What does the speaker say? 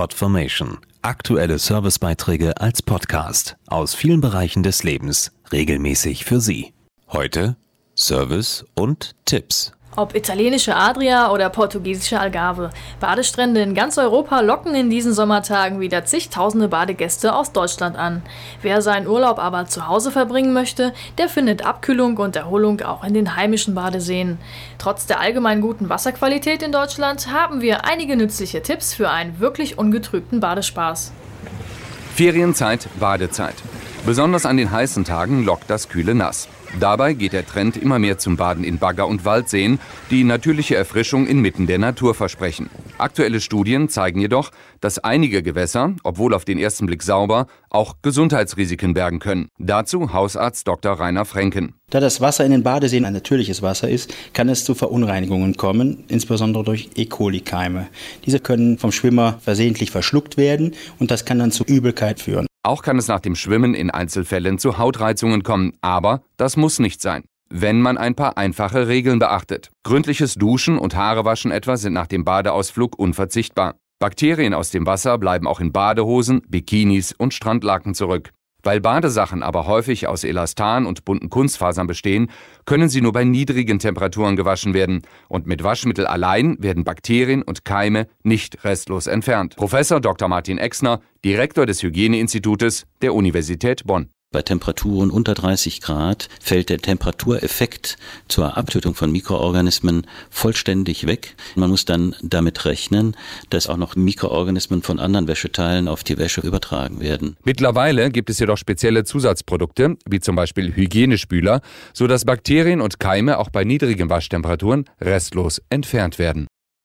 Podformation. Aktuelle Servicebeiträge als Podcast aus vielen Bereichen des Lebens regelmäßig für Sie. Heute Service und Tipps. Ob italienische Adria oder portugiesische Algarve, Badestrände in ganz Europa locken in diesen Sommertagen wieder zigtausende Badegäste aus Deutschland an. Wer seinen Urlaub aber zu Hause verbringen möchte, der findet Abkühlung und Erholung auch in den heimischen Badeseen. Trotz der allgemein guten Wasserqualität in Deutschland haben wir einige nützliche Tipps für einen wirklich ungetrübten Badespaß. Ferienzeit, Badezeit. Besonders an den heißen Tagen lockt das kühle Nass. Dabei geht der Trend immer mehr zum Baden in Bagger- und Waldseen, die natürliche Erfrischung inmitten der Natur versprechen. Aktuelle Studien zeigen jedoch, dass einige Gewässer, obwohl auf den ersten Blick sauber, auch Gesundheitsrisiken bergen können. Dazu Hausarzt Dr. Rainer Frenken. Da das Wasser in den Badeseen ein natürliches Wasser ist, kann es zu Verunreinigungen kommen, insbesondere durch E. coli-Keime. Diese können vom Schwimmer versehentlich verschluckt werden und das kann dann zu Übelkeit führen. Auch kann es nach dem Schwimmen in Einzelfällen zu Hautreizungen kommen, aber das muss nicht sein. Wenn man ein paar einfache Regeln beachtet. Gründliches Duschen und Haarewaschen etwa sind nach dem Badeausflug unverzichtbar. Bakterien aus dem Wasser bleiben auch in Badehosen, Bikinis und Strandlaken zurück. Weil Badesachen aber häufig aus Elastan und bunten Kunstfasern bestehen, können sie nur bei niedrigen Temperaturen gewaschen werden und mit Waschmittel allein werden Bakterien und Keime nicht restlos entfernt. Professor Dr. Martin Exner, Direktor des Hygieneinstitutes der Universität Bonn. Bei Temperaturen unter 30 Grad fällt der Temperatureffekt zur Abtötung von Mikroorganismen vollständig weg. Man muss dann damit rechnen, dass auch noch Mikroorganismen von anderen Wäscheteilen auf die Wäsche übertragen werden. Mittlerweile gibt es jedoch spezielle Zusatzprodukte, wie zum Beispiel Hygienespüler, sodass Bakterien und Keime auch bei niedrigen Waschtemperaturen restlos entfernt werden.